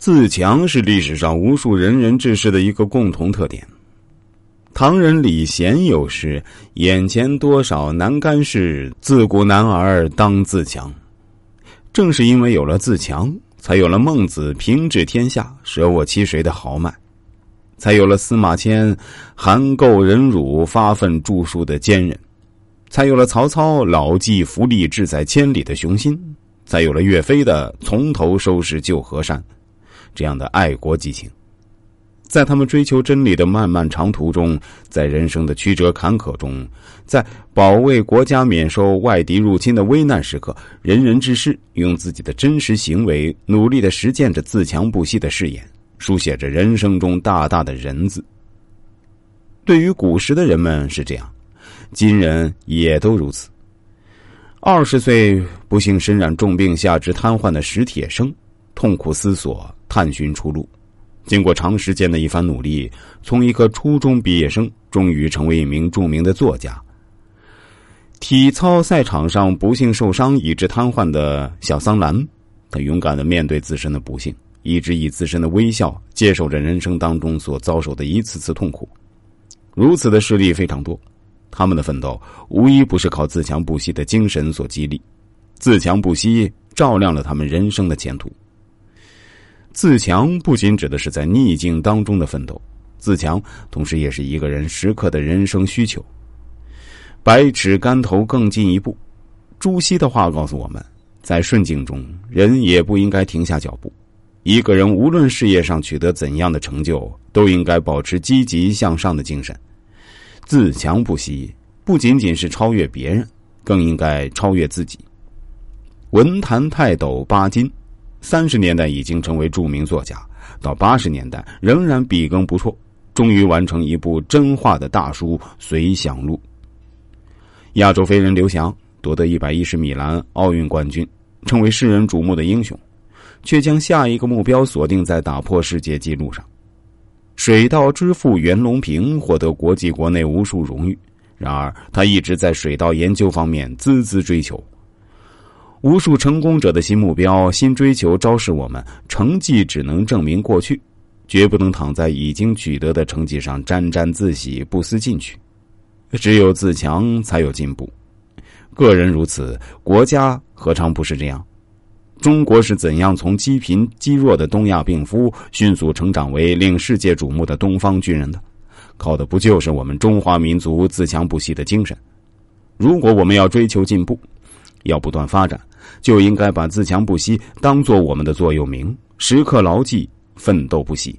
自强是历史上无数仁人志士的一个共同特点。唐人李贤有诗：“眼前多少难干事，自古男儿当自强。”正是因为有了自强，才有了孟子平治天下、舍我其谁的豪迈，才有了司马迁含垢忍辱、发愤著书的坚韧，才有了曹操老骥伏枥、志在千里的雄心，才有了岳飞的从头收拾旧河山。这样的爱国激情，在他们追求真理的漫漫长途中，在人生的曲折坎坷中，在保卫国家免受外敌入侵的危难时刻，仁人志士用自己的真实行为，努力的实践着自强不息的誓言，书写着人生中大大的人字。对于古时的人们是这样，今人也都如此。二十岁不幸身染重病，下肢瘫痪的史铁生，痛苦思索。探寻出路，经过长时间的一番努力，从一个初中毕业生，终于成为一名著名的作家。体操赛场上不幸受伤，以致瘫痪的小桑兰，他勇敢的面对自身的不幸，一直以自身的微笑接受着人生当中所遭受的一次次痛苦。如此的事例非常多，他们的奋斗无一不是靠自强不息的精神所激励，自强不息照亮了他们人生的前途。自强不仅指的是在逆境当中的奋斗，自强同时也是一个人时刻的人生需求。百尺竿头更进一步，朱熹的话告诉我们，在顺境中，人也不应该停下脚步。一个人无论事业上取得怎样的成就，都应该保持积极向上的精神。自强不息，不仅仅是超越别人，更应该超越自己。文坛泰斗巴金。三十年代已经成为著名作家，到八十年代仍然笔耕不辍，终于完成一部真话的大书《随想录》。亚洲飞人刘翔夺得一百一十米栏奥运冠军，成为世人瞩目的英雄，却将下一个目标锁定在打破世界纪录上。水稻之父袁隆平获得国际国内无数荣誉，然而他一直在水稻研究方面孜孜追求。无数成功者的新目标、新追求，昭示我们：成绩只能证明过去，绝不能躺在已经取得的成绩上沾沾自喜、不思进取。只有自强，才有进步。个人如此，国家何尝不是这样？中国是怎样从积贫积弱的东亚病夫，迅速成长为令世界瞩目的东方巨人的？靠的不就是我们中华民族自强不息的精神？如果我们要追求进步，要不断发展，就应该把自强不息当做我们的座右铭，时刻牢记奋斗不息。